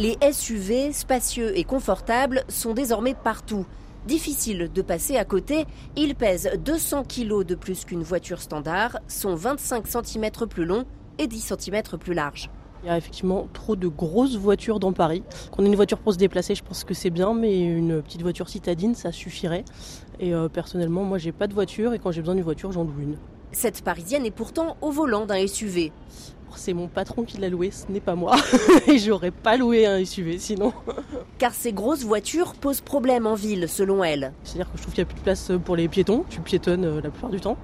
Les SUV, spacieux et confortables, sont désormais partout. Difficile de passer à côté, ils pèsent 200 kg de plus qu'une voiture standard, sont 25 cm plus longs et 10 cm plus larges. Il y a effectivement trop de grosses voitures dans Paris. Qu'on ait une voiture pour se déplacer, je pense que c'est bien, mais une petite voiture citadine, ça suffirait. Et euh, personnellement, moi, j'ai pas de voiture et quand j'ai besoin d'une voiture, j'en loue une. Cette parisienne est pourtant au volant d'un SUV. C'est mon patron qui l'a loué, ce n'est pas moi. et j'aurais pas loué un SUV sinon. Car ces grosses voitures posent problème en ville, selon elle. C'est-à-dire que je trouve qu'il n'y a plus de place pour les piétons. Tu piétonnes euh, la plupart du temps.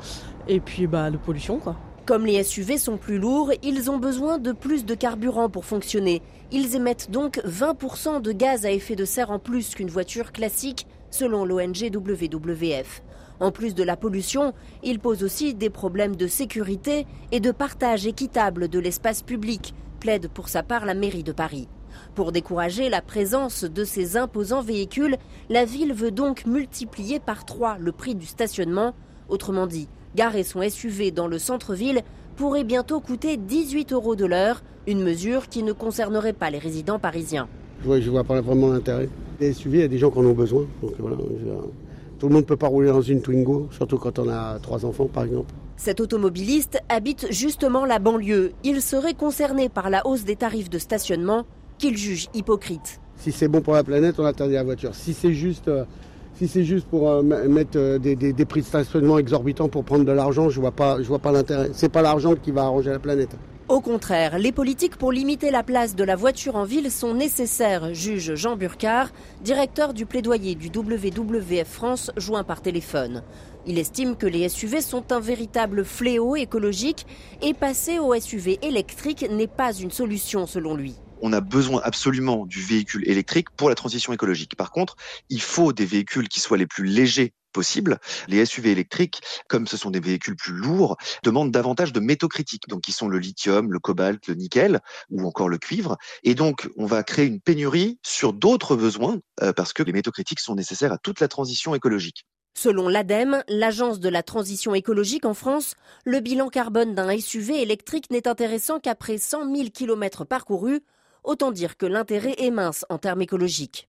Et puis, bah, de pollution, quoi. Comme les SUV sont plus lourds, ils ont besoin de plus de carburant pour fonctionner. Ils émettent donc 20% de gaz à effet de serre en plus qu'une voiture classique, selon l'ONG WWF. En plus de la pollution, ils posent aussi des problèmes de sécurité et de partage équitable de l'espace public, plaide pour sa part la mairie de Paris. Pour décourager la présence de ces imposants véhicules, la ville veut donc multiplier par trois le prix du stationnement. Autrement dit, garer son SUV dans le centre-ville pourrait bientôt coûter 18 euros de l'heure, une mesure qui ne concernerait pas les résidents parisiens. Je vois pas vraiment l'intérêt. SUV, il y a des gens qui en ont besoin. tout le monde ne peut pas rouler dans une Twingo, surtout quand on a trois enfants par exemple. Cet automobiliste habite justement la banlieue. Il serait concerné par la hausse des tarifs de stationnement qu'il juge hypocrite. Si c'est bon pour la planète, on interdit la voiture. Si c'est juste euh, si c'est juste pour euh, mettre euh, des, prix de stationnement exorbitants pour prendre de l'argent, je vois pas, je vois pas l'intérêt. C'est pas l'argent qui va arranger la planète. Au contraire, les politiques pour limiter la place de la voiture en ville sont nécessaires, juge Jean Burcard, directeur du plaidoyer du WWF France, joint par téléphone. Il estime que les SUV sont un véritable fléau écologique et passer au SUV électrique n'est pas une solution selon lui on a besoin absolument du véhicule électrique pour la transition écologique. Par contre, il faut des véhicules qui soient les plus légers Les SUV électriques, comme ce sont des véhicules plus lourds, demandent davantage de métaux critiques, donc qui sont le lithium, le cobalt, le nickel ou encore le cuivre. Et donc, on va créer une pénurie sur d'autres besoins euh, parce que les métaux critiques sont nécessaires à toute la transition écologique. Selon l'ADEME, l'agence de la transition écologique en France, le bilan carbone d'un SUV électrique n'est intéressant qu'après 100 000 km parcourus, Autant dire que l'intérêt est mince en termes écologiques.